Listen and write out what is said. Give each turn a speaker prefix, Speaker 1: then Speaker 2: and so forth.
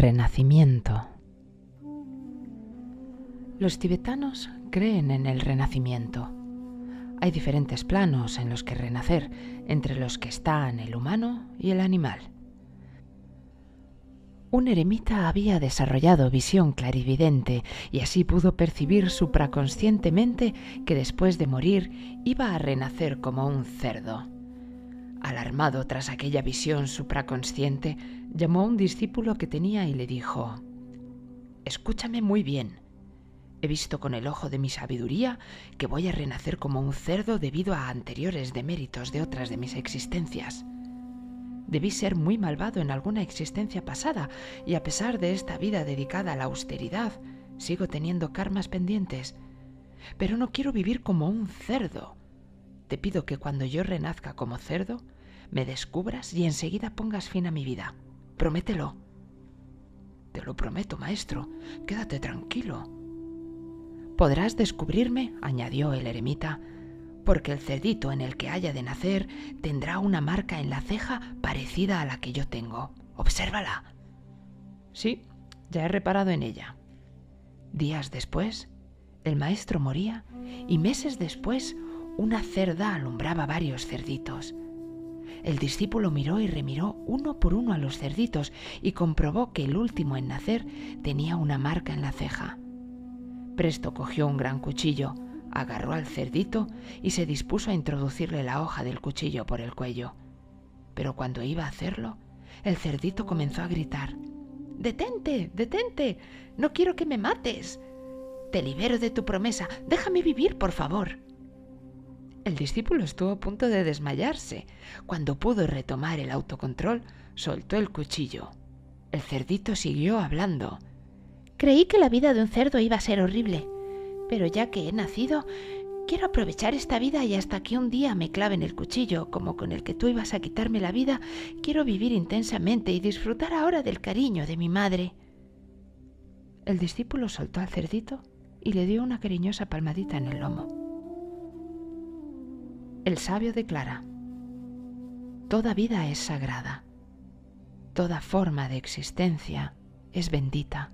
Speaker 1: Renacimiento. Los tibetanos creen en el renacimiento. Hay diferentes planos en los que renacer, entre los que están el humano y el animal. Un eremita había desarrollado visión clarividente y así pudo percibir supraconscientemente que después de morir iba a renacer como un cerdo. Alarmado tras aquella visión supraconsciente, llamó a un discípulo que tenía y le dijo Escúchame muy bien. He visto con el ojo de mi sabiduría que voy a renacer como un cerdo debido a anteriores deméritos de otras de mis existencias. Debí ser muy malvado en alguna existencia pasada y a pesar de esta vida dedicada a la austeridad, sigo teniendo karmas pendientes. Pero no quiero vivir como un cerdo. Te pido que cuando yo renazca como cerdo, me descubras y enseguida pongas fin a mi vida. Promételo. Te lo prometo, maestro. Quédate tranquilo. Podrás descubrirme, añadió el eremita, porque el cerdito en el que haya de nacer tendrá una marca en la ceja parecida a la que yo tengo. Obsérvala. Sí, ya he reparado en ella. Días después, el maestro moría y meses después una cerda alumbraba varios cerditos. El discípulo miró y remiró uno por uno a los cerditos y comprobó que el último en nacer tenía una marca en la ceja. Presto cogió un gran cuchillo, agarró al cerdito y se dispuso a introducirle la hoja del cuchillo por el cuello. Pero cuando iba a hacerlo, el cerdito comenzó a gritar Detente, detente. No quiero que me mates. Te libero de tu promesa. Déjame vivir, por favor. El discípulo estuvo a punto de desmayarse. Cuando pudo retomar el autocontrol, soltó el cuchillo. El cerdito siguió hablando. Creí que la vida de un cerdo iba a ser horrible, pero ya que he nacido, quiero aprovechar esta vida y hasta que un día me claven el cuchillo, como con el que tú ibas a quitarme la vida, quiero vivir intensamente y disfrutar ahora del cariño de mi madre. El discípulo soltó al cerdito y le dio una cariñosa palmadita en el lomo. El sabio declara, Toda vida es sagrada, toda forma de existencia es bendita.